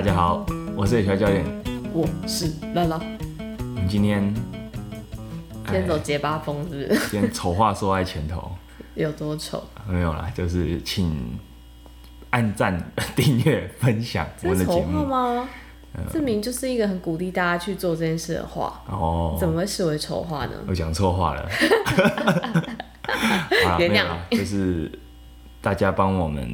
大家好，我是李乔教练。我是拉拉，我们今天今天走结巴风是不是？今天丑话说在前头，有多丑？没有啦，就是请按赞、订阅、分享我的节目。吗？这明明就是一个很鼓励大家去做这件事的话，哦，怎么会视为丑话呢？我讲错话了。原谅就是大家帮我们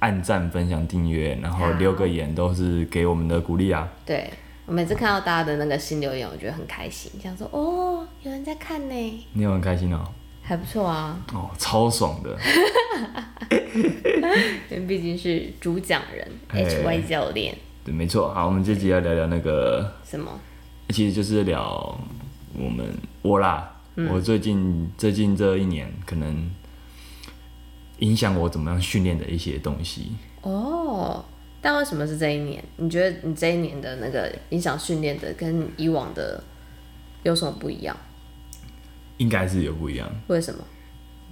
按赞、分享、订阅，然后留个言，都是给我们的鼓励啊。对我每次看到大家的那个新留言，我觉得很开心，想说哦，有人在看呢，你有很开心哦、还不错啊，哦，超爽的。因为毕竟是主讲人哎 H Y 教练，对，没错。好，我们这集要聊聊那个什么？其实就是聊我们我啦，嗯我最近最近这一年可能影响我怎么样训练的一些东西。哦，但为什么是这一年？你觉得你这一年的那个影响训练的跟以往的有什么不一样？应该是有不一样，为什么？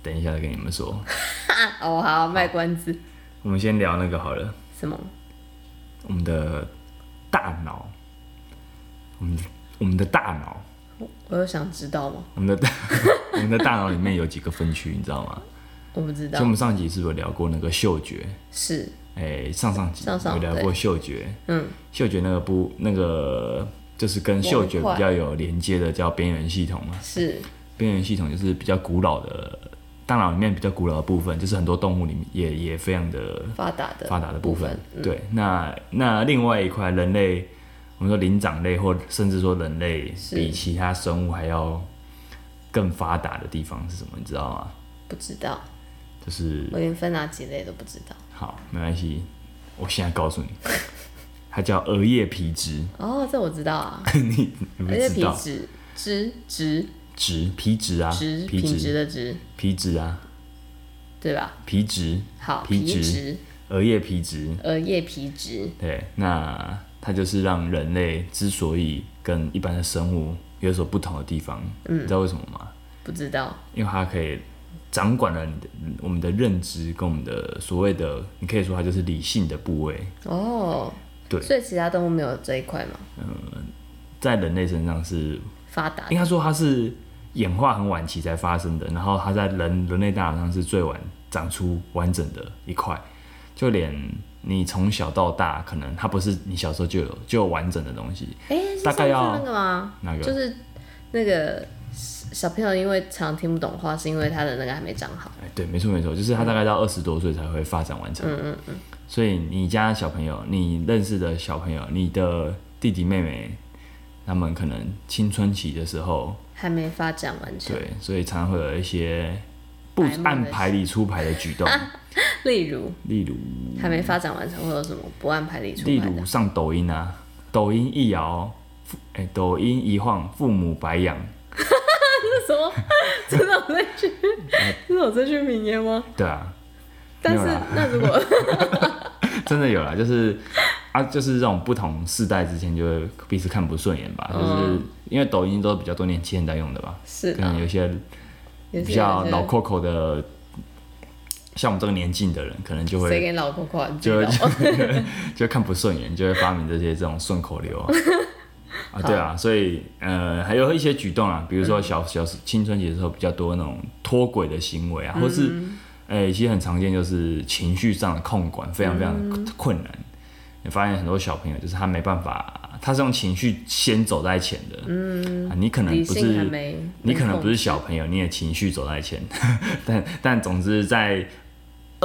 等一下再跟你们说。哦，好，卖关子。我们先聊那个好了，什么？我们的大脑，我们我们的大脑，我有想知道吗？我们的大 我们的大脑里面有几个分区，你知道吗？我不知道就我。们上集是不是有聊过那个嗅觉？是，哎、上上集有聊过嗅觉，嗯，嗅觉那个不那个就是跟嗅觉比较有连接的叫边缘系统嘛。是，边缘系统就是比较古老的大脑里面比较古老的部分，就是很多动物里面也也非常的发达的发达的部分。嗯对，那那另外一块人类，我们说灵长类或甚至说人类比其他生物还要更发达的地方是什么？你知道吗？不知道，就是我连分哪几类都不知道。好，没关系，我现在告诉你，它叫额叶皮质，哦，这我知道啊，你你不而且知道？皮质质质质皮质啊，质皮品质质的质，皮质啊，对吧？皮质好，皮质，额叶皮质，额叶皮质，对，那它就是让人类之所以跟一般的生物有所不同的地方，嗯。你知道为什么吗？不知道。因为它可以掌管了你的我们的认知跟我们的所谓的，你可以说它就是理性的部位，哦，对。所以其他动物没有这一块吗？嗯在人类身上是发达应该说它是演化很晚期才发生的，然后它在人人类大脑上是最晚长出完整的一块，就连你从小到大，可能它不是你小时候就有就有完整的东西，大概要那个吗？那个？就是那个小朋友因为常听不懂话，是因为他的那个还没长好。哎，对，没错没错，就是他大概到二十多岁才会发展完成。嗯嗯嗯，所以你家小朋友，你认识的小朋友，你的弟弟妹妹，他们可能青春期的时候，还没发展完成。对，所以常常会有一些不按牌理出牌的举动，例如例如还没发展完成会有什么不按牌理出例牌例？如上抖音啊，抖音一摇，父哎、抖音一晃，父母白养，这 什么？真的有这句？真的有这句名言吗？对啊，但是那如果 真的有啦，就是啊，就是这种不同世代之间就会彼此看不顺眼吧，就是因为抖音都比较多年轻人在用的吧，是的，可能有些比较老 Coco 的，像我们这个年纪的人，可能就会谁给你老婆夸？你就会就看不顺眼，就会发明这些这种顺口溜啊。啊，对啊，所以呃，还有一些举动啊，比如说小小青春期的时候比较多那种脱轨的行为啊，或是哎、其实很常见，就是情绪上的控管非常非常的困难。你发现很多小朋友就是他没办法，他是用情绪先走在前的。嗯，啊、你可能不是你可能不是小朋友，你也情绪走在前，但但总之在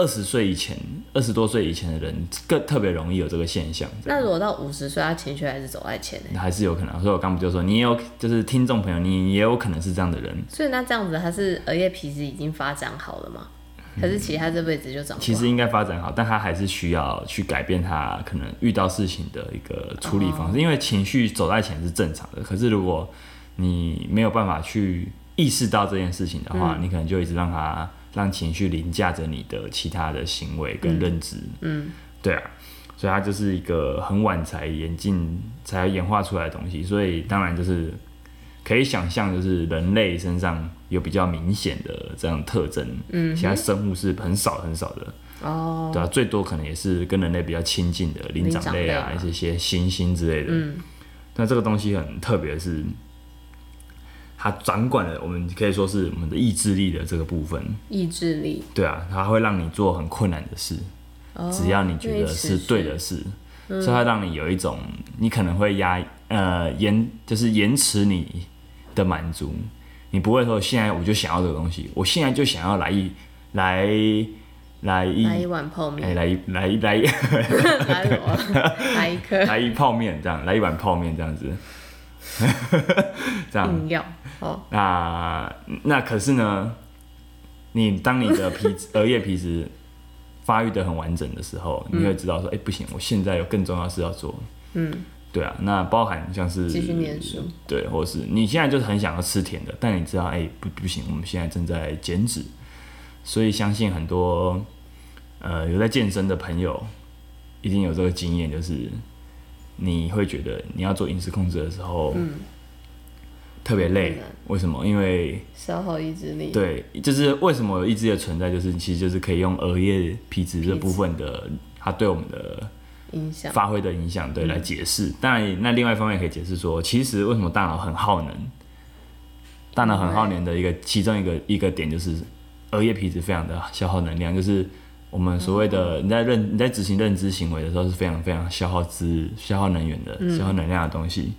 二十岁以前、二十多岁以前的人，更特别容易有这个现象，那如果到五十岁，他情绪还是走在前呢？还是有可能。所以我刚不就说，你也有就是听众朋友，你也有可能是这样的人。所以那这样子，他是额叶皮质已经发展好了吗？可是其实他这辈子就长？其实应该发展好，但他还是需要去改变他可能遇到事情的一个处理方式，因为情绪走在前是正常的。可是如果你没有办法去意识到这件事情的话，你可能就一直让他让情绪凌驾着你的其他的行为跟认知。嗯，对啊，所以它就是一个很晚才演进才演化出来的东西，所以当然就是可以想象，就是人类身上有比较明显的这样特征，嗯，其他生物是很少很少的，哦，对啊，最多可能也是跟人类比较亲近的灵长类啊，一些些猩猩之类的。嗯，那这个东西很特别是，它掌管了我们可以说是我们的意志力的这个部分。意志力，对啊，它会让你做很困难的事，哦只要你觉得是对的事，所以它让你有一种你可能会压呃延就是延迟你的满足，你不会说现在我就想要这个东西，我现在就想要来一来来一来一碗泡哎、面，来一 来一来一来一颗。来一泡面这样，来一碗泡面这样子，这样。硬要，哦，那那可是呢，你当你的皮质额叶皮质发育的很完整的时候，你会知道说，哎、不行，我现在有更重要的事要做。嗯，对啊，那包含像是继续念书，对，或是你现在就是很想要吃甜的，但你知道，哎、不不行，我们现在正在减脂，所以相信很多呃有在健身的朋友一定有这个经验，就是你会觉得你要做饮食控制的时候，嗯特别累，为什么？因为消耗意志力，对，就是为什么有意志力的存在，就是其实就是可以用额叶皮质这部分的，它对我们的影响，发挥的影响，对，来解释。当然，那另外一方面可以解释说，其实为什么大脑很耗能？大脑很耗能的一个其中一个一个点就是额叶皮质非常的消耗能量，就是我们所谓的你在认你在执行认知行为的时候是非常非常消耗资消耗能源的、消耗能量的东西。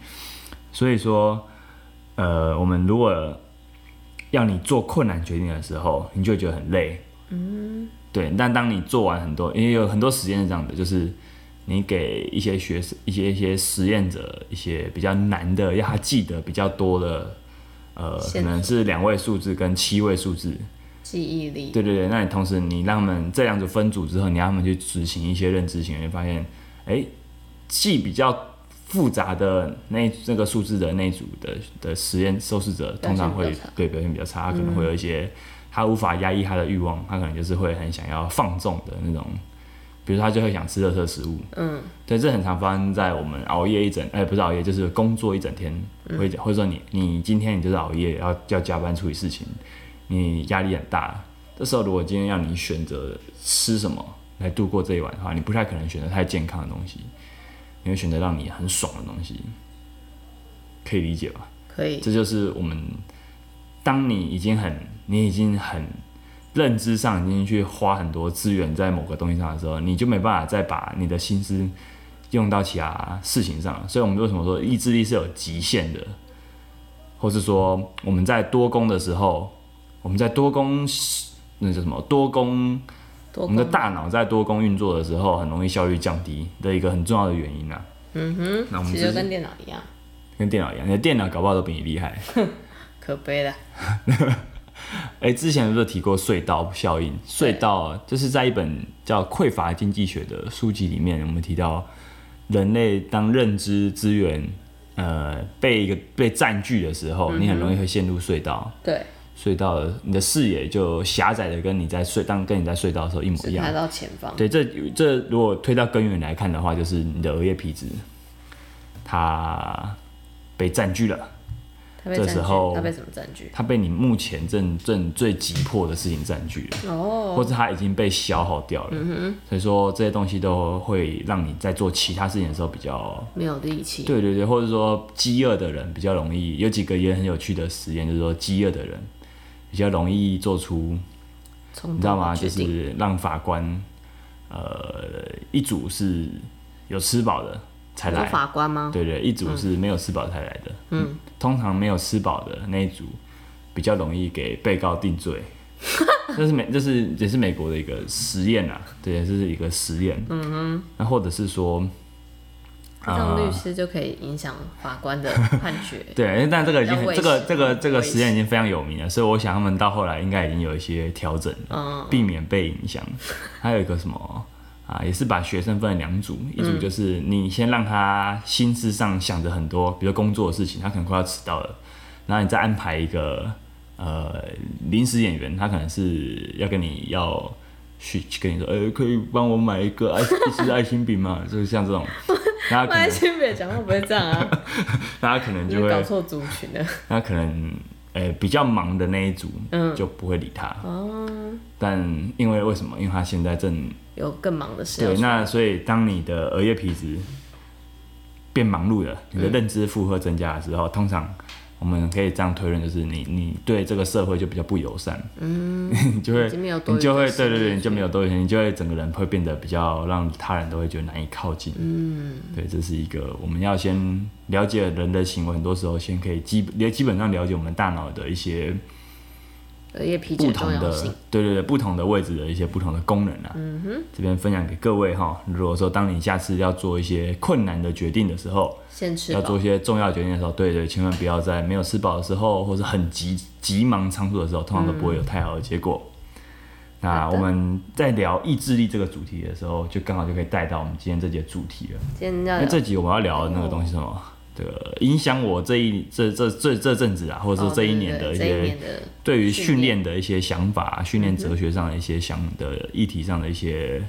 所以说，呃，我们如果要你做困难决定的时候，你就会觉得很累。嗯，对。但当你做完很多，因为有很多实验是这样的，就是你给一些学生、一些一些实验者一些比较难的，要他记得比较多的，呃，可能是两位数字跟七位数字。记忆力，对对对，那你同时你让他们这两组分组之后，你让他们去执行一些认知行为，发现，哎，记比较复杂的那那个数字的那组的的实验受试者，通常会对表现比较差，他可能会有一些、他无法压抑他的欲望，他可能就是会很想要放纵的那种，比如说他就会想吃热色食物，嗯，对，这很常发生在我们熬夜一整，哎、不是熬夜，就是工作一整天，会或者说你你今天你就是熬夜，要要加班处理事情，你压力很大。这时候如果今天让你选择吃什么来度过这一晚的话，你不太可能选择太健康的东西，你会选择让你很爽的东西，可以理解吧？可以，这就是我们，当你已经很，你已经很认知上已经去花很多资源在某个东西上的时候，你就没办法再把你的心思用到其他事情上了。所以，我们为什么说意志力是有极限的，或是说我们在多工的时候，我们在多工那叫什么多工，多我们的大脑在多工运作的时候，很容易效率降低的一个很重要的原因啊。嗯哼，那我们其实就跟电脑一样，跟电脑一样，你的电脑搞不好都比你厉害。可悲了，哎、之前不是提过隧道效应？隧道啊就是在一本叫《匮乏经济学》的书籍里面，我们提到人类当认知资源呃被一个被占据的时候，你很容易会陷入隧道。对，隧道的你的视野就狭窄的跟你在隧当跟你在隧道的时候一模一样只看。到前方，对，这这如果推到根源来看的话，就是你的额叶皮质它被占据了。这时候他被什么占据？它被你目前正正最急迫的事情占据了，哦，或者它已经被消耗掉了。所以说这些东西都会让你在做其他事情的时候比较，没有力气，对对对，或者说饥饿的人比较容易。有几个也很有趣的实验，就是说饥饿的人比较容易做出，你知道吗？就是让法官，呃，一组是有吃饱的才来，法官吗？对对，一组是没有吃饱才来的。嗯，通常没有吃饱的那一组比较容易给被告定罪。这是美，这是也是美国的一个实验啊，对，这是一个实验。嗯哼，那或者是说，这样律师就可以影响法官的 判决。对，但这个已经这个这个这个实验已经非常有名了，所以我想他们到后来应该已经有一些调整了，嗯，避免被影响。还有一个什么啊，也是把学生分了两组，一组就是你先让他心思上想着很多，比如工作的事情，他可能快要迟到了，然后你再安排一个呃临时演员，他可能是要跟你要去去跟你说，呃，可以帮我买一个爱一支爱心饼吗？就是像这种，大家可麦能先别讲话不会这样啊，大家可能就会，搞错族群了。那可能呃、比较忙的那一组嗯就不会理他。哦，但因为为什么？因为他现在正有更忙的事要对，那所以当你的额叶皮质变忙碌了，你的嗯认知负荷增加的时候，通常我们可以这样推论，就是你你对这个社会就比较不友善，嗯，你就会你就会对对对，你就没有多余钱，你就会整个人会变得比较让他人都会觉得难以靠近，嗯，对，这是一个我们要先了解人的行为，很多时候先可以基也基本上了解我们大脑的一些不同的对对对，不同的位置的一些不同的功能啊。嗯哼，这边分享给各位哈。如果说当你下次要做一些困难的决定的时候，先吃要做一。些重要决定的时候，对对，千万不要在没有吃饱的时候，或者很急急忙仓促的时候，通常都不会有太好的结果。那我们在聊意志力这个主题的时候，就刚好就可以带到我们今天这节主题了。今天要因为这集我们要聊的那个东西是什么？这个影响我这一这这这这阵子啊，或者哦说这一年的一些对于训训练练的一些想法、训练哲学上的一些想的议题上的一些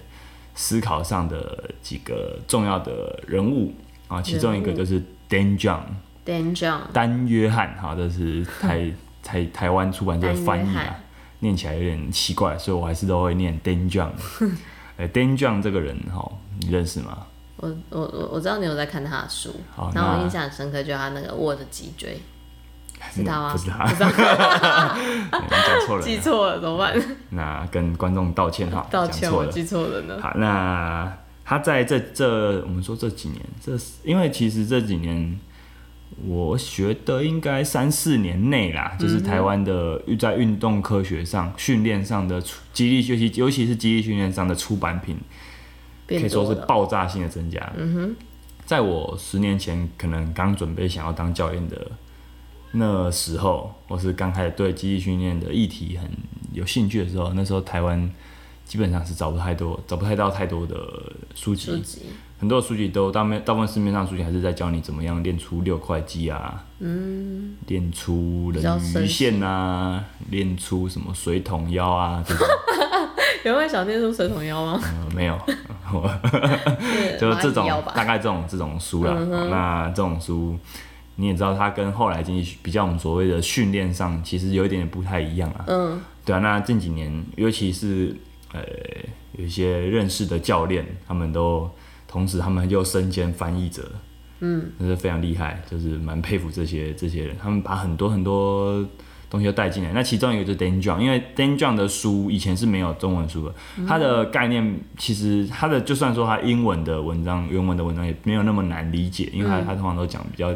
思考上的几个重要的人物啊，其中一个就是 Dan John Dan John 丹约翰哈，这是台 台台湾出版社的翻译啊念起来有点奇怪，所以我还是都会念 Dan John。哎，Dan John 这个人哈，你认识吗？我我我我知道你有在看他的书好，然后我印象很深刻，就是他那个握着脊椎，知道吗？不是他，你 讲错了。记错了怎么办？那跟观众道歉哈，道歉。我记错了呢。好，那他在这这我们说这几年，这因为其实这几年，我觉得应该三四年内啦，就是台湾的在运动科学上、训练上的出激励学习，尤其是激励训练上的出版品，可以说，是爆炸性的增加。嗯哼，在我十年前可能刚准备想要当教练的那时候，我是刚开始对机器训练的议题很有兴趣的时候，那时候台湾基本上是找不太多、找不太到太多的书籍，很多的书籍都大面大部分市面上书籍还是在教你怎么样练出六块肌啊，嗯，练出人鱼线啊，练出什么水桶腰啊这种，有位小念书水桶腰吗？呃，没有，我就是这种。大概这种这种书啦。那这种书你也知道，它跟后来经济比较我们所谓的训练上，其实有一点点不太一样啊。嗯，对啊，那近几年，尤其是呃有一些认识的教练，他们都同时他们又身兼翻译者，嗯，那是非常厉害，就是蛮佩服这些这些人，他们把很多很多。东西都带进来，那其中一个就是 Dan John，因为 Dan John 的书以前是没有中文书的，它的概念其实它的就算说它英文的文章、原文的文章也没有那么难理解，因为它它通常都讲比较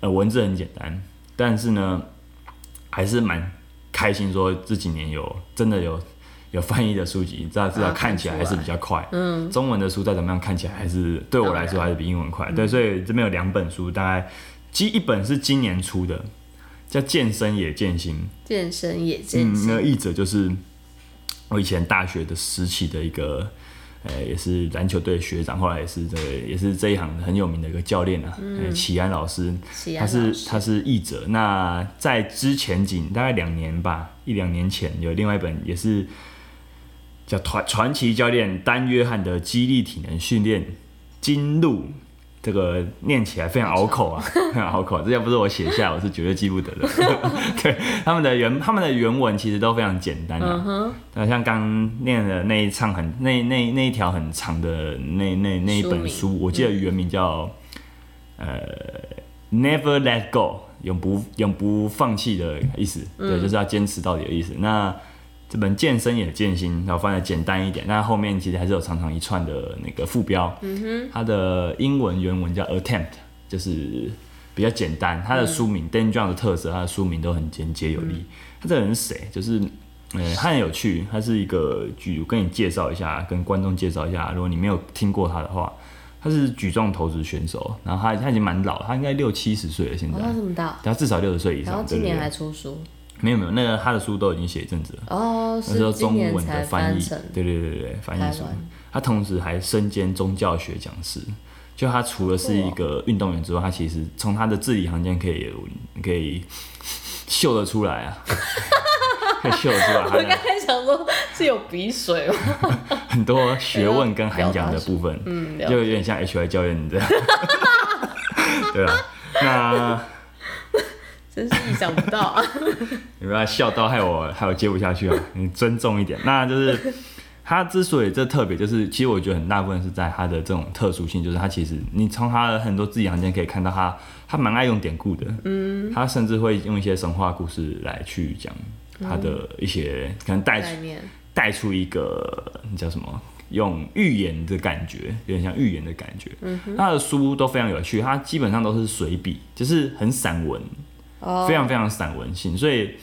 呃文字很简单，但是呢还是蛮开心说这几年有真的有有翻译的书籍，至少至少啊看起来还是比较快。嗯，中文的书再怎么样看起来还是对我来说还是比英文快。对，所以这边有两本书，大概今一本是今年出的，叫《健身也健心》。健身也健嗯，那译者就是我以前大学的时期的一个，呃，也是篮球队学长，后来也是这个也是这一行很有名的一个教练啊，呃齐安老师，他是他是译者。那在之前仅大概两年吧，一两年前有另外一本也是叫传传奇教练丹约翰的激励体能训练金录。这个念起来非常拗口啊，非常拗口。这要不是我写下来，我是绝对记不得的。对，他们的原他们的原文其实都非常简单啊。嗯哼，那像刚念的那一唱很那那那一条很长的那那那一本书，我记得原名叫、呃 Never Let Go，永不永不放弃的意思，对，就是要坚持到底的意思。那这本健身也健心，然后放的简单一点，那后面其实还是有长长一串的那个副标，嗯哼，它的英文原文叫 Attempt，就是比较简单。它的书名、Dan John 的特色，它的书名都很简洁有力。他这个人是谁？就是呃，他很有趣，他是一个举，我跟你介绍一下，跟观众介绍一下，如果你没有听过他的话，他是举重投掷选手，然后他他已经蛮老，他应该六七十岁了，现在哦，，这么大，他至少六十岁以然后上，对不对今年还？出书，没有没有，那个他的书都已经写一阵子了。哦，那时候中文的翻译，对对对对对，翻译书。他同时还身兼宗教学讲师，就他除了是一个运动员之外，他其实从他的字里行间可以可以秀得出来啊，可以秀得出来他我刚的。才想说，是有鼻水吗？很多学问跟涵养的部分，嗯，就有点像 HY 教练这样。对啊，那真是意想不到啊！你不要笑到害我害我接不下去啊！你尊重一点。那就是他之所以这特别，就是其实我觉得很大部分是在他的这种特殊性，就是他其实你从他的很多字里行间可以看到他他蛮爱用典故的，嗯，他甚至会用一些神话故事来去讲他的一些可能带出，带出一个那叫什么？用寓言的感觉，有点像寓言的感觉。嗯他的书都非常有趣，他基本上都是随笔，就是很散文，哦非常非常散文性。所以，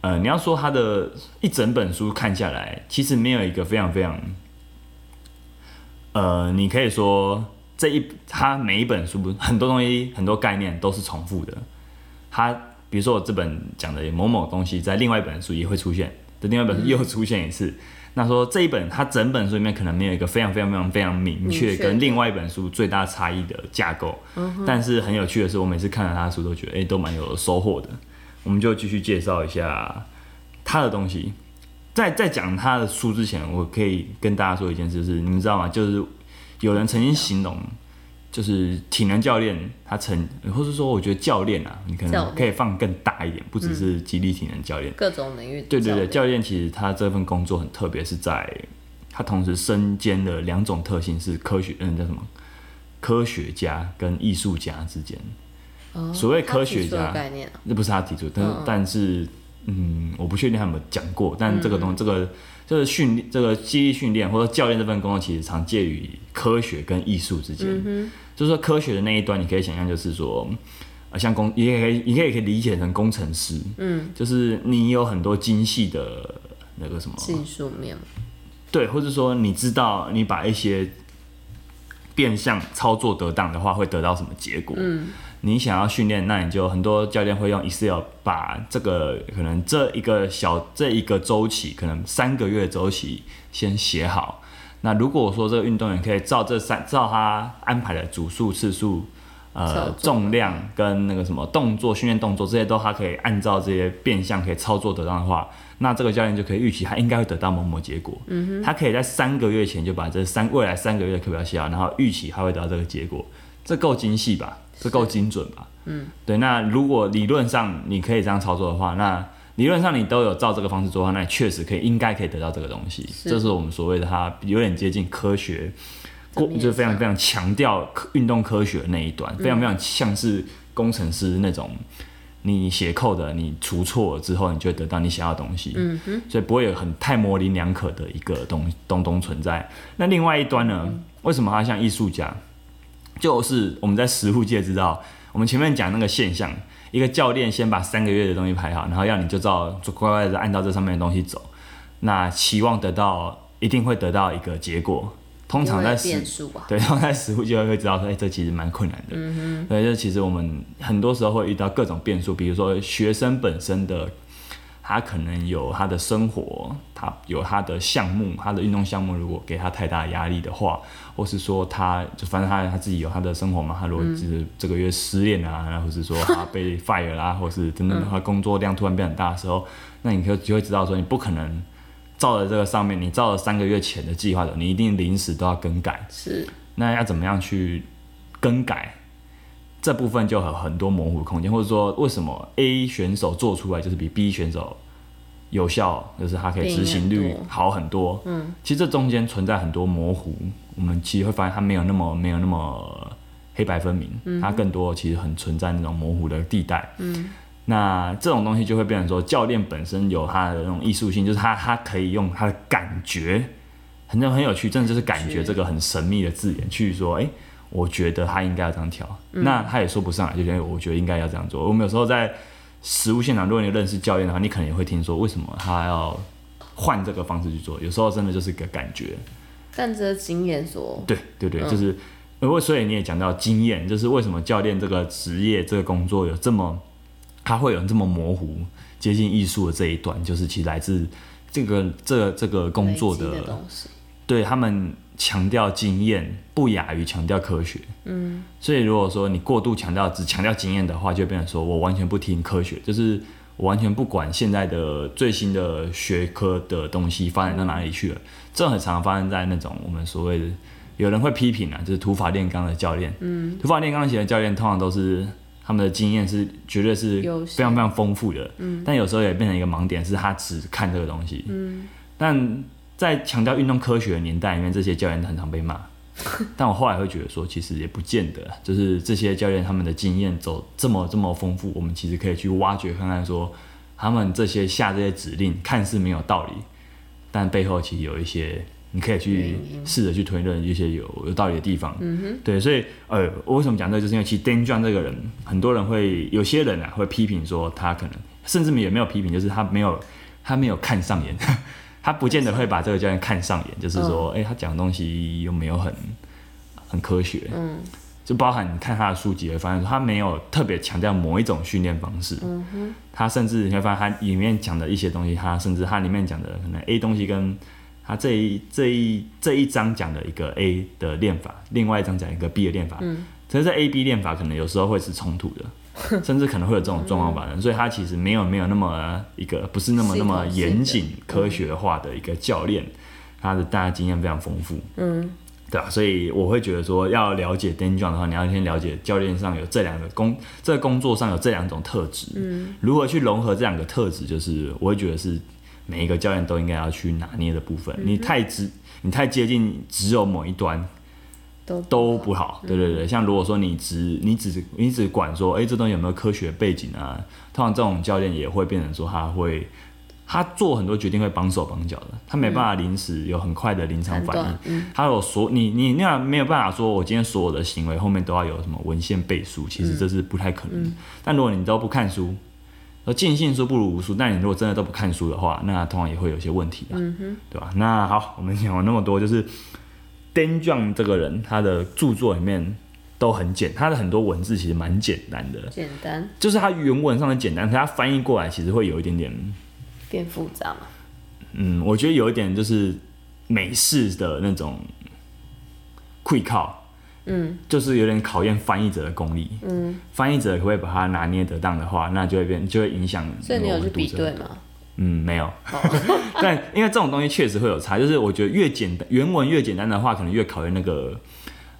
呃，你要说他的一整本书看下来，其实没有一个非常非常，呃，你可以说这一他每一本书很多东西很多概念都是重复的。他比如说我这本讲的某某东西，在另外一本书也会出现，在另外一本书又出现一次。那说这一本，它整本书里面可能没有一个非常非常非常非常明确跟另外一本书最大差异的架构，但是很有趣的是，我每次看了他的书都觉得，哎、都蛮有收获的。我们就继续介绍一下他的东西。在在讲他的书之前，我可以跟大家说一件事，就是你们知道吗？就是有人曾经形容，就是体能教练他曾，或是说我觉得教练啊，你可能可以放更大一点，不只是激励体能教练。各种领域对对对，教教练其实他这份工作很特别，是在他同时身兼的两种特性是科学，嗯，叫什么？科学家跟艺术家之间，哦所谓科学家概念啊，这不是他提出，但是、但是嗯，我不确定他有没有讲过，但这个东、这个这个训练，这个记忆训练或者教练这份工作，其实常介于科学跟艺术之间。就是说科学的那一端，你可以想象，就是说。呃，像工，也可以，你可以可以理解成工程师，嗯，就是你有很多精细的那个什么，技术面，对，或者说你知道你把一些变相操作得当的话，会得到什么结果？嗯，你想要训练，那你就很多教练会用 Excel 把这个可能这一个小这一个周期，可能三个月周期先写好。那如果说这个运动员可以照这三照他安排的组数、次数、呃重量跟那个什么动作训练动作这些都他可以按照这些变相可以操作得当的话，那这个教练就可以预期他应该会得到某某结果。嗯哼，他可以在三个月前就把这三未来三个月的课表写好，然后预期他会得到这个结果，这够精细吧？这够精准吧？嗯，对。那如果理论上你可以这样操作的话，那理论上你都有照这个方式做的话，那你确实可以应该可以得到这个东西。是这是我们所谓的它有点接近科学。过就是非常非常强调运动科学的那一段，非常非常像是工程师那种，你写扣的，你除错了之后，你就会得到你想要的东西，嗯哼，所以不会有很太模棱两可的一个东东东存在。那另外一端呢，为什么它像艺术家？就是我们在实物界知道，我们前面讲那个现象，一个教练先把三个月的东西排好，然后要你就照就乖乖的按照这上面的东西走，那期望得到一定会得到一个结果。通常在实啊，对，然后在实物就会知道说，哎、这其实蛮困难的。嗯对，就其实我们很多时候会遇到各种变数，比如说学生本身的，他可能有他的生活，他有他的项目，他的运动项目，如果给他太大压力的话，或是说他就反正他他自己有他的生活嘛，他如果就是这个月失恋啊，然后或是说他被 fire 啦、或是等等的话，工作量突然变很大的时候，那你就就会知道说，你不可能。照着这个上面，你照了三个月前的计划的，你一定临时都要更改。是那要怎么样去更改？这部分就有很多模糊空间，或者说为什么 A 选手做出来就是比 B 选手有效，就是它可以执行率好很多。嗯，其实这中间存在很多模糊，我们其实会发现它没有那么没有那么黑白分明，它更多其实很存在那种模糊的地带。嗯。那这种东西就会变成说，教练本身有他的那种艺术性，就是他他可以用他的感觉，很很有趣，真的就是感觉觉这个很神秘的字眼去说，哎、我觉得他应该要这样调，那他也说不上来，就觉得我觉得应该要这样做。我们有时候在实物现场，如果你认识教练的话，你可能也会听说为什么他要换这个方式去做，有时候真的就是个感觉。但这经验所对对对，就是，呃，所以你也讲到经验，就是为什么教练这个职业这个工作有这么，他会有这么模糊、接近艺术的这一段，就是其实来自这个这个这个工作的东西，对他们强调经验，不亚于强调科学。嗯，所以如果说你过度强调只强调经验的话，就变成说我完全不听科学，就是我完全不管现在的最新的学科的东西发展到哪里去了。这很常发生在那种我们所谓的有人会批评啊，就是土法炼钢的教练。嗯，土法炼钢型的教练通常都是他们的经验是绝对是非常非常丰富的。嗯，但有时候也变成一个盲点，是他只看这个东西。嗯，但在强调运动科学的年代里面，这些教练很常被骂。但我后来会觉得说，其实也不见得，就是这些教练他们的经验走这么这么丰富，我们其实可以去挖掘看看说，他们这些下这些指令看似没有道理，但背后其实有一些你可以去试着去推论一些有有道理的地方。嗯哼，对，所以呃，我为什么讲这个，就是因为其实 Dan John 这个人，很多人会有些人啊会批评说他可能，甚至也没有批评，就是他没有他没有看上眼。他不见得会把这个教练看上眼，就是说，哎，他讲的东西又没有很很科学，嗯，就包含你看他的书籍会发现，他没有特别强调某一种训练方式，嗯哼，他甚至你会发现他里面讲的一些东西，他甚至他里面讲的可能 A 东西跟他这一这一这一章讲的一个 A 的练法，另外一章讲一个 B 的练法，嗯，其实这 A B 练法可能有时候会是冲突的。甚至可能会有这种状况发生，所以他其实没有没有那么一个不是那么那么严谨科学化的一个教练，他的大家经验非常丰富，嗯，对啊，所以我会觉得说要了解 Dan John 的话，你要先了解教练上有这两个工，这个工作上有这两种特质，嗯，如何去融合这两个特质，就是我会觉得是每一个教练都应该要去拿捏的部分。你太直，你太接近只有某一端。都都不好，对对对，像如果说你只你只你只管说，哎，这东西有没有科学背景啊？通常这种教练也会变成说，他会他做很多决定会绑手绑脚的，他没办法临时有很快的临场反应，他有所你你那样没有办法说，我今天所有的行为后面都要有什么文献背书，其实这是不太可能的。但如果你都不看书，尽信书不如无书，但你如果真的都不看书的话，那通常也会有些问题的，对吧？那好，我们讲了那么多，就是。Dan John 这个人，他的著作里面都很简，他的很多文字其实蛮简单的，简单，就是他原文上的简单，可他翻译过来其实会有一点点变复杂嘛。嗯，我觉得有一点就是美式的那种会靠，嗯，就是有点考验翻译者的功力。嗯，翻译者可不可以把它拿捏得当的话，那就会变，就会影响。所以你有去比对吗？嗯，没有，但因为这种东西确实会有差，就是我觉得越简单原文越简单的话，可能越考验那个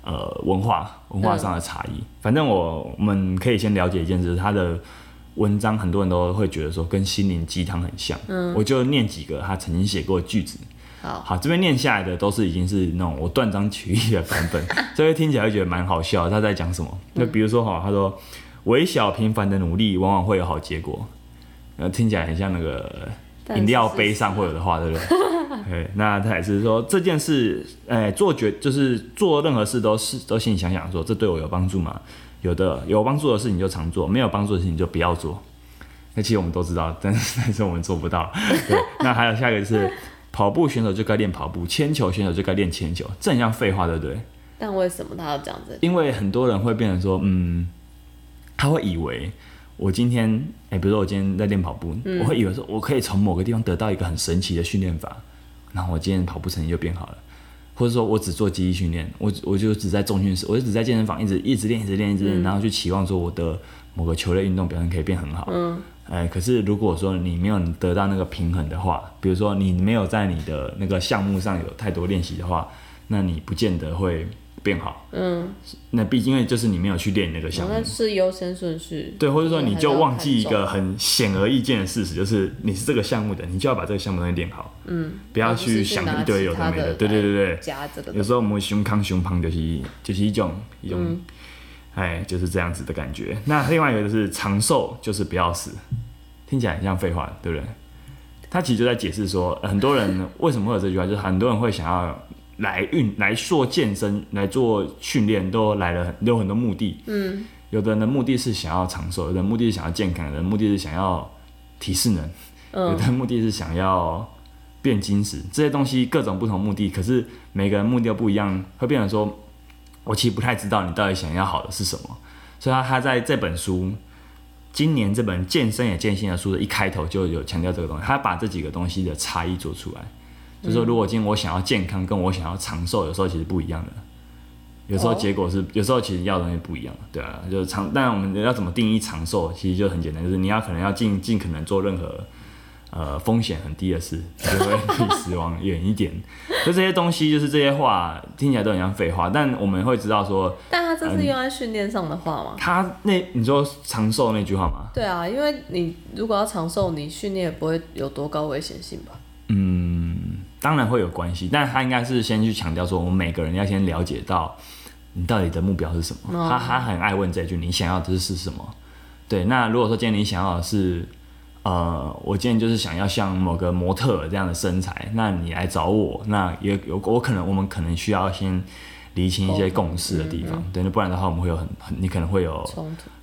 呃文化文化上的差异。反正我我们可以先了解一件事，他的文章很多人都会觉得说跟心灵鸡汤很像。嗯，我就念几个他曾经写过的句子。好，好，这边念下来的都是已经是那种我断章取义的版本，这边听起来会觉得蛮好笑。他在讲什么？就比如说哈，他说微小平凡的努力往往会有好结果。呃，听起来很像那个饮料杯上会有的话，对不对？对，那他也是说这件事，哎，做决就是做任何事都是都心里想想说，这对我有帮助吗？有的有帮助的事情就常做，没有帮助的事情就不要做。那其实我们都知道，但是 但是我们做不到。对，那还有下一个是跑步选手就该练跑步，铅球选手就该练铅球，这很像废话，对不对？但为什么他要这样子？因为很多人会变成说，嗯，他会以为。我今天，哎，比如说我今天在练跑步，我会以为说我可以从某个地方得到一个很神奇的训练法，然后我今天跑步成绩就变好了，或者说我只做记忆训练，我我就只在重训室，我就只在健身房一直一直练一直练一直练，然后去期望说我的某个球类运动表现可以变很好，嗯，哎，可是如果说你没有得到那个平衡的话，比如说你没有在你的那个项目上有太多练习的话，那你不见得会。变好，嗯，那毕竟因为就是你没有去练那个项目，那是优先顺序，对，或者说你就忘记一个很显而易见的事实，就是你是这个项目的，你就要把这个项目东西练好，嗯，不要去想一堆有的没的，对对对对，加这个，有时候我们胸康胸胖就是就是一种一种，哎，就是这样子的感觉。那另外一个就是长寿就是不要死，听起来很像废话，对不对？他其实就在解释说，很多人为什么会有这句话，就是很多人会想要。来运来做健身来做训练都来了很有很多目的，嗯，有的人的目的是想要长寿，有的目的是想要健康，有的目的是想要提示能，有的目的是想要变金石，这些东西各种不同目的，可是每个人目的都不一样，会变成说，我其实不太知道你到底想要好的是什么，所以他他在这本书今年这本健身也健心的书的一开头就有强调这个东西，他把这几个东西的差异做出来。就说如果今天我想要健康，跟我想要长寿，有时候其实不一样的。有时候哦结果是，有时候其实要的东西不一样，对啊，就是长，但我们要怎么定义长寿，其实就很简单，就是你要可能要尽尽可能做任何呃风险很低的事，就会离死亡远一点。就这些东西，就是这些话听起来都很像废话，但我们会知道说，但他这嗯是用在训练上的话吗？他那你说长寿那句话吗？对啊，因为你如果要长寿，你训练也不会有多高危险性吧？当然会有关系，但他应该是先去强调说，我们每个人要先了解到你到底的目标是什么。哦他他很爱问这句，你想要的是什么？对，那如果说今天你想要的是，呃，我今天就是想要像某个模特这样的身材，那你来找我，那也有我可能我们可能需要先厘清一些共识的地方，对，那不然的话我们会有很很你可能会有。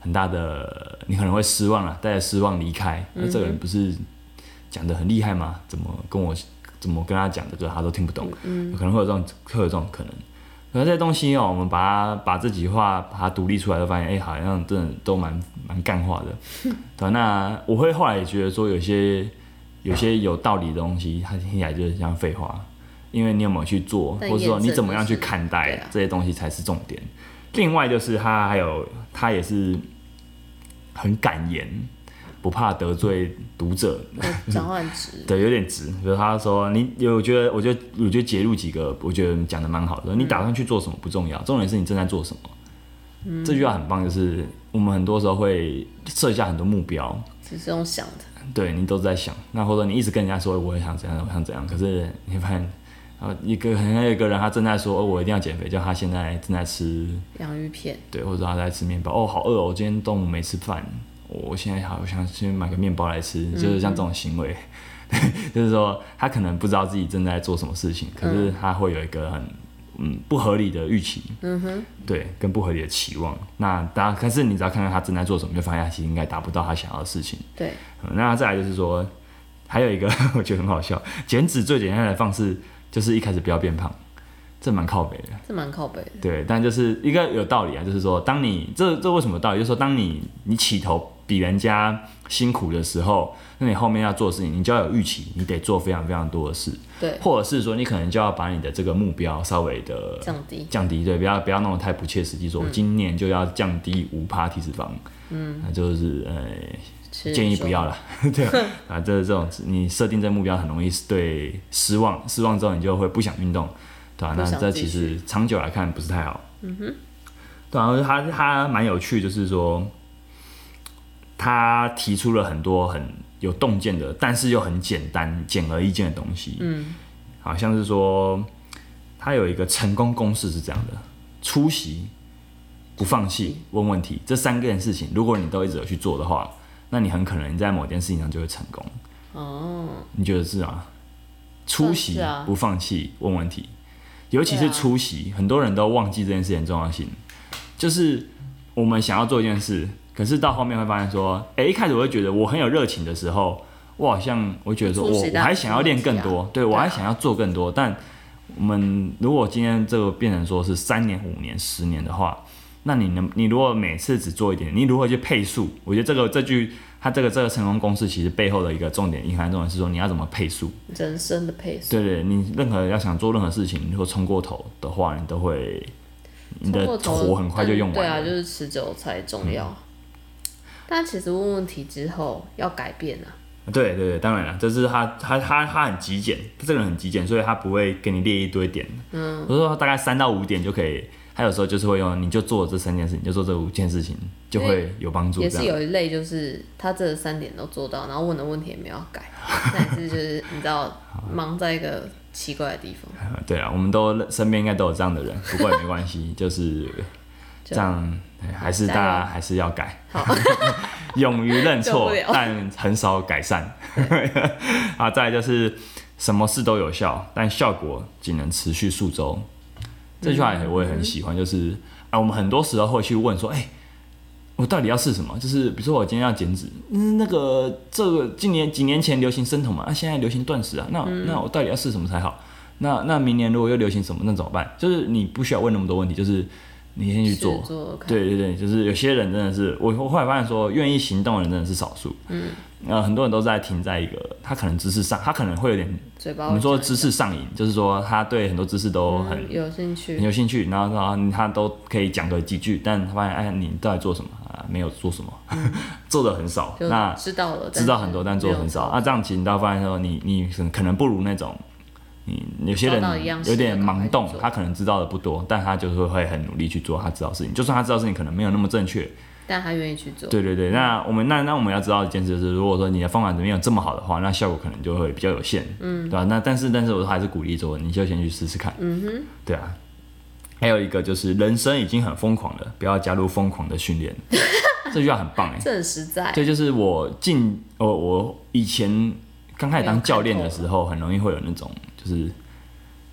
很大的，你可能会失望了，带着失望离开。那这个人不是讲的很厉害吗？怎么跟我怎么跟他讲的，就是他都听不懂，嗯可能会有这种会有这种可能。可是这些东西哦，我们把它把这几话把它独立出来，就发现哎、好像真的都蛮蛮干话的。对，那我会后来也觉得说，有些有些有道理的东西，它听起来就是像废话，因为你有没有去做，但或者说你怎么样去看待啊这些东西才是重点。另外就是他还有他也是很敢言，不怕得罪读者，讲话很直，对，有点直。比如他说你，我觉得，我觉得，我觉得截录几个，我觉得讲的蛮好的。你打算去做什么不重要，重点是你正在做什么。这句话很棒，就是我们很多时候会设下很多目标，只是用想的。对你都在想，那或者你一直跟人家说我也想怎样，我想怎样，可是你发现，呃，一个可能有一个人他正在说，哦，我一定要减肥，就他现在正在吃洋芋片，对，或者他在吃面包，哦，好饿哦，我今天中午没吃饭，我现在好想去买个面包来吃，就是像这种行为，就是说他可能不知道自己正在做什么事情，可是他会有一个很嗯不合理的预期，嗯哼，对，跟不合理的期望。那大家，可是你只要看看他正在做什么，就发现他其实应该达不到他想要的事情。对，嗯那再来就是说，还有一个 我觉得很好笑，减脂最简单的方式就是一开始不要变胖，这蛮靠北的。这蛮靠北的。对，但就是一个有道理啊，就是说，当你这这为什么道理？就是说，当你你起头比人家辛苦的时候，那你后面要做的事情，你就要有预期，你得做非常非常多的事，对，或者是说，你可能就要把你的这个目标稍微的降低。降低，对，不要不要弄得太不切实际，说我今年就要降低五趴体脂肪，嗯，那就是呃建议不要了，对啊，啊，这这种你设定这目标很容易对失望，失望之后你就会不想运动，对吧、那这其实长久来看不是太好。嗯哼，对啊，他他蛮有趣，就是说他提出了很多很有洞见的，但是又很简单、简而易见的东西。嗯，好像是说他有一个成功公式是这样的：出席、不放弃、问问题，这三件事情，如果你都一直有去做的话，那你很可能你在某件事情上就会成功。哦，你觉得是啊？出席、啊不放弃、问问题，尤其是出席，很多人都忘记这件事情的重要性。就是我们想要做一件事，可是到后面会发现说，诶，一开始我会觉得我很有热情的时候，我好像我会觉得说我我还想要练更多，对我还想要做更多。但我们如果今天这个变成说是三年、五年、十年的话，那你能你如果每次只做一点，你如何去配速？我觉得这个这句它这个这个成功公式其实背后的一个重点，隐含重点是说你要怎么配速。人生的配速。对对，你任何要想做任何事情，你如果冲过头的话，你都会你的火很快就用完对啊，就是持久才重要。但其实问问题之后要改变啊，对对对，当然了，这是他他他他很极简，他这个人很极简，所以他不会给你列一堆点。嗯，我说他大概三到五点就可以。他有时候就是会用，你就做这三件事，你就做这五件事情，就会有帮助。也是。有一类就是他这三点都做到，然后问的问题也没有改，但是就是你知道忙在一个奇怪的地方，呃 对啊，我们都身边应该都有这样的人，不过也没关系，就是 这样，哎还是大家还是要改，勇于认错 但很少改善。啊，再来就是什么事都有效，但效果仅能持续数周。这句话也我也很喜欢，就是啊，我们很多时候会去问说，哎、我到底要试什么？就是比如说我今天要减脂，嗯，那个这个今年几年前流行生酮嘛，那、现在流行断食啊，那、那我到底要试什么才好？那那明年如果又流行什么，那怎么办？就是你不需要问那么多问题，就是你先去做。做，对对对，就是有些人真的是，我我后来发现说，愿意行动的人真的是少数。嗯，呃，很多人都在停在一个，他可能知识上，他可能会有点，嘴巴我们说知识上瘾，就是说他对很多知识都很、嗯有兴趣很，有兴趣，然后然后他都可以讲个几句，但他发现，哎，你到底做什么啊？没有做什么，做的很少。那知道了，知道很多，但做的很少。那啊，这样其实你到发现说，你你可能不如那种，你有些人有点盲动他可能知道的不多，但他就是会很努力去做他知道的事情，就算他知道事情可能没有那么正确。但他愿意去做，对对对，那我们那那我们要知道一件事就是，如果说你的方法没有这么好的话，那效果可能就会比较有限，嗯，对吧、那但是但是我还是鼓励说，你就先去试试看，嗯哼，对啊。还有一个就是，人生已经很疯狂了，不要加入疯狂的训练。这句话很棒哎，这很实在，这就是我进我我以前刚开始当教练的时候，很容易会有那种就是，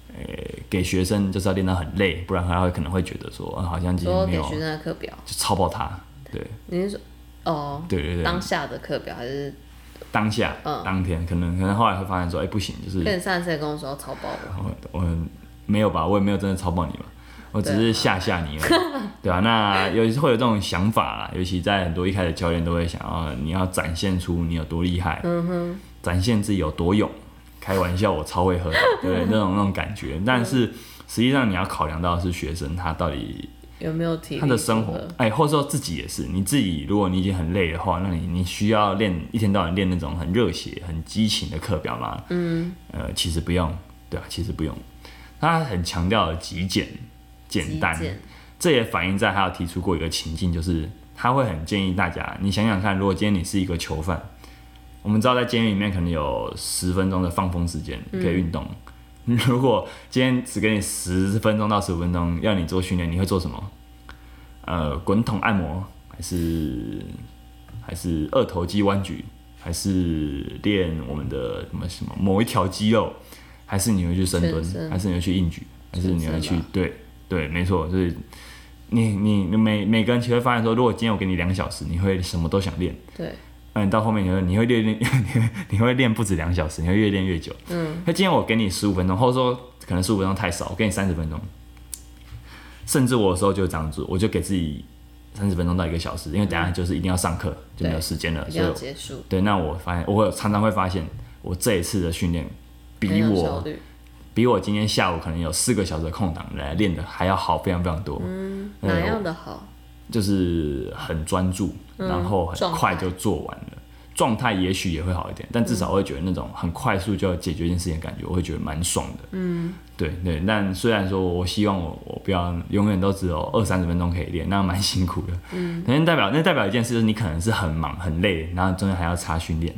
呃、给学生就是要练到很累，不然他会可能会觉得说，啊好像今天没有给学生的课表，就超爆他。对。你是说哦，对对对，当下的课表还是？当下、嗯。当天，可能可能后来会发现说，哎、不行，就是跟你上一次跟我说超爆的，我我没有吧，我也没有真的超爆你嘛，我只是吓吓你而已，对吧、那有会有这种想法啦，尤其在很多一开始教练都会想要你要展现出你有多厉害，嗯哼，展现自己有多勇。开玩笑，我超会喝的，对 不对？那种那种感觉，但是实际上你要考量到的是学生他到底有没有体他的生活哎，或者说自己也是，你自己如果你已经很累的话，那你你需要练一天到晚练那种很热血、很激情的课表吗？嗯，呃，其实不用，对啊，其实不用。他很强调极简、简单，这也反映在他有提出过一个情境，就是他会很建议大家，你想想看，如果今天你是一个囚犯，我们知道在监狱里面可能有十分钟的放风时间，可以运动。如果今天只给你十分钟到十五分钟要你做训练，你会做什么？呃，滚筒按摩，还是还是二头肌弯举，还是练我们的什么什么某一条肌肉，还是你会去深蹲还是你会去硬举，还是你会去对对，没错，就是你你你每每个人其实会发现说，如果今天我给你两小时，你会什么都想练，对，那你到后面你会你会练练 你会练不止两小时，你会越练越久。嗯，那今天我给你十五分钟，或者说可能十五分钟太少，我给你三十分钟，甚至我有时候就这样子，我就给自己三十分钟到一个小时，因为等下就是一定要上课，就没有时间了，就要所以结束，对，那我发现我会常常会发现，我这一次的训练比我，比我今天下午可能有四个小时的空档来练的还要好非常非常多。嗯，哪样的好？就是很专注，然后很快就做完了。状态也许也会好一点，但至少我会觉得那种很快速就要解决一件事情的感觉，我会觉得蛮爽的。嗯，对对。但虽然说我希望我我不要永远都只有二三十分钟可以练，那蛮辛苦的。嗯，那代表那代表一件事，就是你可能是很忙很累，然后中间还要插训练。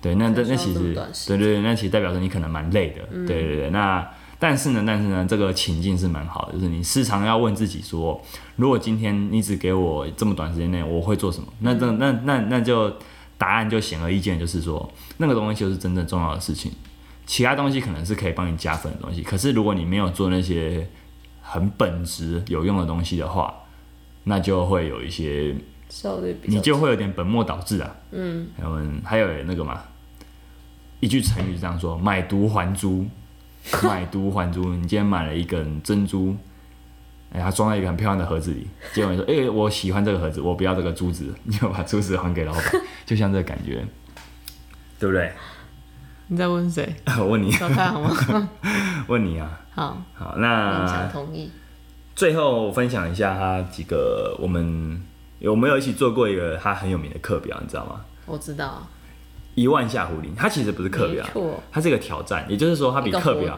对，那那那其实对对对，那其实代表着你可能蛮累的。对对对，那但是呢，但是呢，这个情境是蛮好的，就是你时常要问自己说，如果今天你只给我这么短时间内，我会做什么？那这那那那就答案就显而易见，就是说那个东西就是真正重要的事情，其他东西可能是可以帮你加分的东西，可是如果你没有做那些很本质有用的东西的话，那就会有一些你就会有点本末倒置啊。嗯，我们还有那个嘛，一句成语是这样说：买椟还珠。买椟还珠，你今天买了一根珍珠，哎、它装在一个很漂亮的盒子里，结果你说，哎、我喜欢这个盒子，我不要这个珠子，你就把珠子还给老板，就像这个感觉，对不对？你在问谁？我 问你，小太好吗？问你啊，好，好，勉那强同意。最后分享一下他几个我们有没有一起做过一个他很有名的课表，你知道吗？我知道，一万下壶铃，它其实不是课表它是一个挑战，也就是说它比课表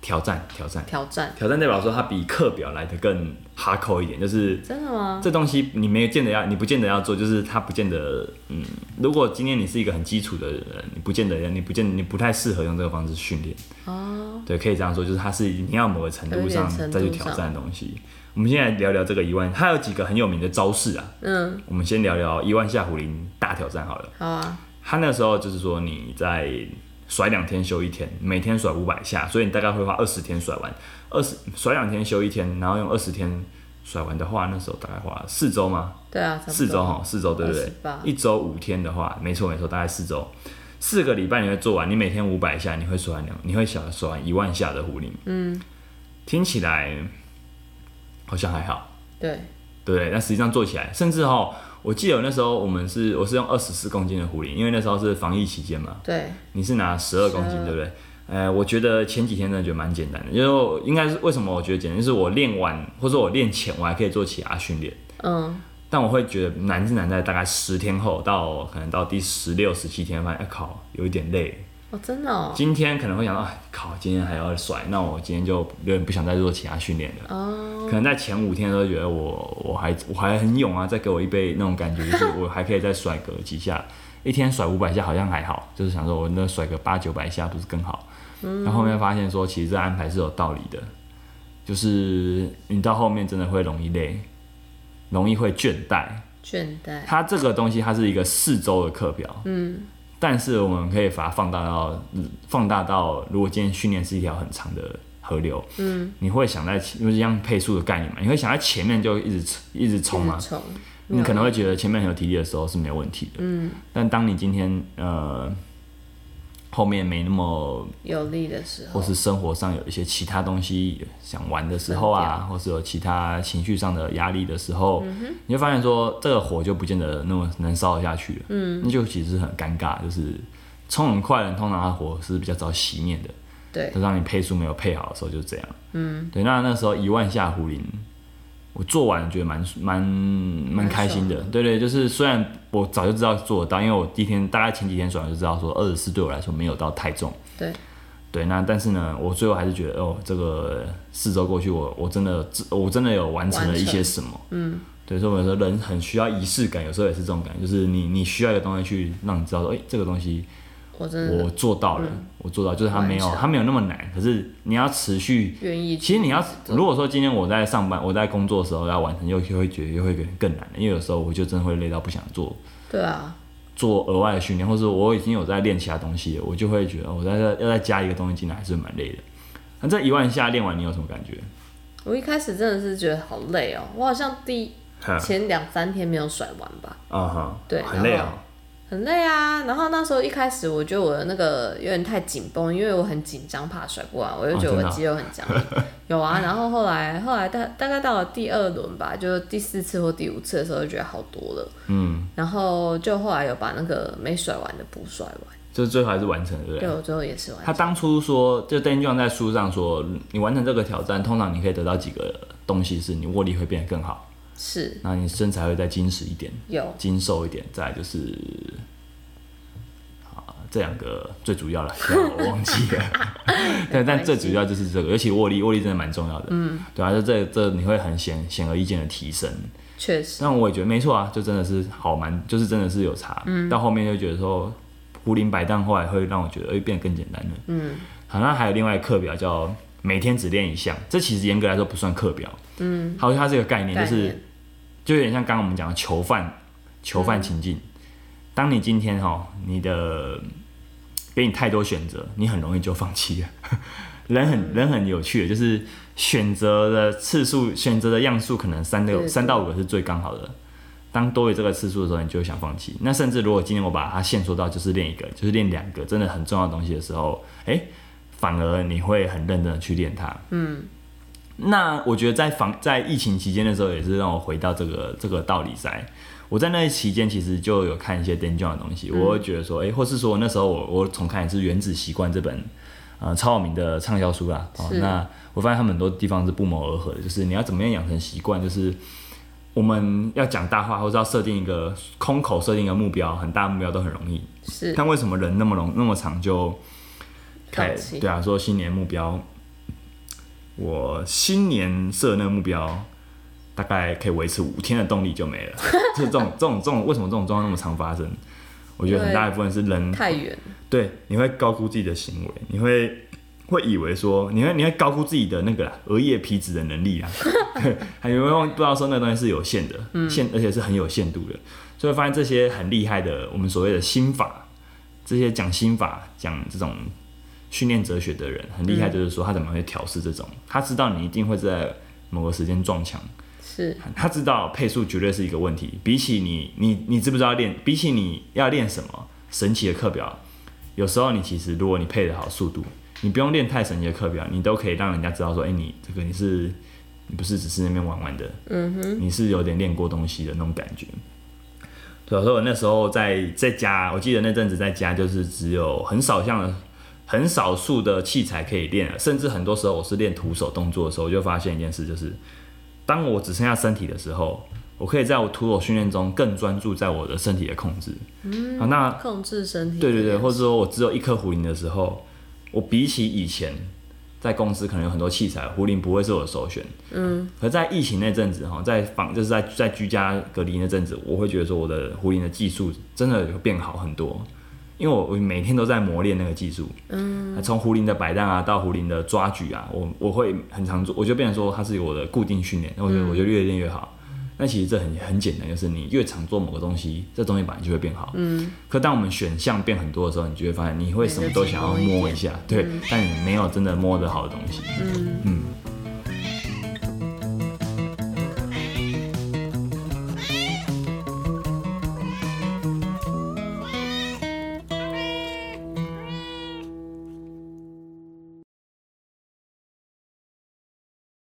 挑战挑战挑战。挑战代表说它比课表来的更哈扣一点，就是真的吗？这东西你没有见得要，你不见得要做，就是它不见得，嗯，如果今天你是一个很基础的人，你不见得，你不见你不太适合用这个方式训练，哦，对，可以这样说，就是它是你要某个程度上再去挑战的东西。我们现在聊聊这个一万，它有几个很有名的招式啊，嗯，我们先聊聊一万下壶铃大挑战好了。好啊，他那时候就是说你在甩两天休一天，每天甩五百下，所以你大概会花二十天甩完。二十甩两天休一天，然后用二十天甩完的话，那时候大概花四周吗？对啊，四周哈，四周对不对一周五天的话，没错没错，大概四周。四个礼拜你会做完，你每天五百下，你会甩完两，你会想甩完一万下的壶铃。嗯，听起来好像还好，对，对不对？那实际上做起来，甚至哈，我记得那时候我们是我是用二十四公斤的壶铃，因为那时候是防疫期间嘛，对，你是拿十二公斤，对不对？呃，我觉得前几天真的觉得蛮简单的，因为应该是为什么我觉得简单，就是我练完或者我练前我还可以做其他训练，嗯，但我会觉得难是难在大概十天后到可能到第十六、十七天，发现哎靠，有一点累。哦，真的哦，今天可能会想到，哎靠，今天还要甩，那我今天就有点不想再做其他训练了。哦，可能在前五天都觉得我我还我还很勇啊，再给我一杯那种感觉，就是 我还可以再甩个几下，一天甩五百下好像还好，就是想说我那甩个八九百下不是更好？嗯，然后后面发现说其实这安排是有道理的，就是你到后面真的会容易累，容易会倦怠。倦怠，它这个东西它是一个四周的课表，嗯，但是我们可以把它放大到嗯放大到，如果今天训练是一条很长的河流，嗯，你会想在前就是像配速的概念嘛，你会想在前面就一直一直冲嘛。你可能会觉得前面很有体力的时候是没有问题的，嗯，但当你今天呃后面没那么有力的时候，或是生活上有一些其他东西想玩的时候啊，或是有其他情绪上的压力的时候，你会发现说这个火就不见得那么能烧得下去了。嗯，那就其实很尴尬，就是冲很快的人，通常他火是比较早熄灭的。对，就让你配速没有配好的时候就这样。嗯，对，那那时候一万下壶铃，我做完觉得蛮蛮蛮开心的。对对，就是虽然我早就知道做得到，因为我第一天大概前几天甩就知道说二十四对我来说没有到太重。对，对，那但是呢，我最后还是觉得哦，这个四周过去我，我真的我真的有完成了一些什么。嗯，对，所以我说人很需要仪式感，有时候也是这种感觉，就是你你需要一个东西去让你知道说，哎、这个东西我真的我做到了，我做到，就是他没有完成它没有那么难，可是你要持续。愿意，其实你要，如果说今天我在上班，我在工作的时候要完成，又又会觉得又会更难的，因为有时候我就真的会累到不想做对啊，做额外的训练，或者我已经有在练其他东西了，我就会觉得我在这要再加一个东西进来，还是蛮累的。那这一万下练完，你有什么感觉？我一开始真的是觉得好累哦，我好像第前两三天没有甩完吧，啊哈，对很累啊、很累啊。然后那时候一开始我觉得我的那个有点太紧绷，因为我很紧张，怕甩不完，我就觉得我肌肉很僵硬。有啊，然后后来后来大大概到了第二轮吧，就第四次或第五次的时候，就觉得好多了。嗯，然后就后来有把那个没甩完的补甩完，就是最后还是完成了，对不对？对我最后也是完成他当初说，就 Dan John 在书上说，你完成这个挑战，通常你可以得到几个东西，是你握力会变得更好，是那你身材会再精实一点。有精瘦一点，再就是啊这两个最主要了，我忘记了。但但最主要就是这个，尤其握力，握力真的蛮重要的。嗯，对啊，就这这你会很显显而易见的提升。确实但我也觉得没错啊，就真的是好蛮，就是真的是有差。嗯，到后面就觉得说，壶铃摆荡后来会让我觉得，哎、变得更简单了。嗯，好，那还有另外一个课表叫每天只练一项，这其实严格来说不算课表。嗯，好像，它是一个概念，就是概念就有点像刚刚我们讲的囚犯囚犯情境。当你今天哈，你的给你太多选择，你很容易就放弃了。人很人很有趣的，就是选择的次数、选择的样数，可能三六三到五个是最刚好的。当多于这个次数的时候，你就会想放弃。那甚至如果今天我把它限缩到就是练一个，就是练两个真的很重要的东西的时候，哎、反而你会很认真的去练它。嗯，那我觉得在防在疫情期间的时候，也是让我回到这个这个道理在。我在那期间其实就有看一些 Dan John 的东西，我会觉得说，哎、或是说那时候我我重看一次《原子习惯》这本呃超有名的畅销书啦。哦，那我发现他们很多地方是不谋而合的，就是你要怎么样养成习惯，就是我们要讲大话，或者要设定一个空口设定一个目标，很大目标都很容易。是但为什么人那么容那么长就开对啊，说新年目标，我新年设那个目标，大概可以维持五天的动力就没了。就是这种这种这种，为什么这种状况那么常发生？我觉得很大一部分是人太远，对，你会高估自己的行为，你会会以为说，你会你会高估自己的那个啦额叶皮脂的能力啊，对，还有忘不知道说那个东西是有限的，限而且是很有限度的，所以发现这些很厉害的，我们所谓的心法，这些讲心法、讲这种训练哲学的人很厉害，就是说他怎么会调试这种，他知道你一定会在某个时间撞墙，是他知道配速绝对是一个问题。比起你，你你知不知道练？比起你要练什么神奇的课表，有时候你其实如果你配得好速度，你不用练太神奇的课表，你都可以让人家知道说，哎、你这个你是你不是只是那边玩玩的，嗯哼，你是有点练过东西的那种感觉。对，所以我那时候在在家，我记得那阵子在家就是只有很少像的很少数的器材可以练，甚至很多时候我是练徒手动作的时候，我就发现一件事，就是当我只剩下身体的时候，我可以在我徒手训练中更专注在我的身体的控制。嗯，啊，那控制身体，对对对，或者说我只有一颗壶铃的时候，我比起以前。在公司可能有很多器材，壶铃不会是我的首选。嗯，可在疫情那阵子哈，在房就是在在居家隔离那阵子，我会觉得说我的壶铃的技术真的有变好很多，因为我我每天都在磨练那个技术。嗯，从胡林的摆荡啊，到胡林的抓举啊，我我会很常做，我就变成说它是我的固定训练，那我觉得我就越练越好。那其实这很很简单，就是你越常做某个东西，这东西本来就会变好。嗯。可当我们选项变很多的时候，你就会发现你会什么都想要摸一下，对，但你没有真的摸得好的东西。嗯嗯。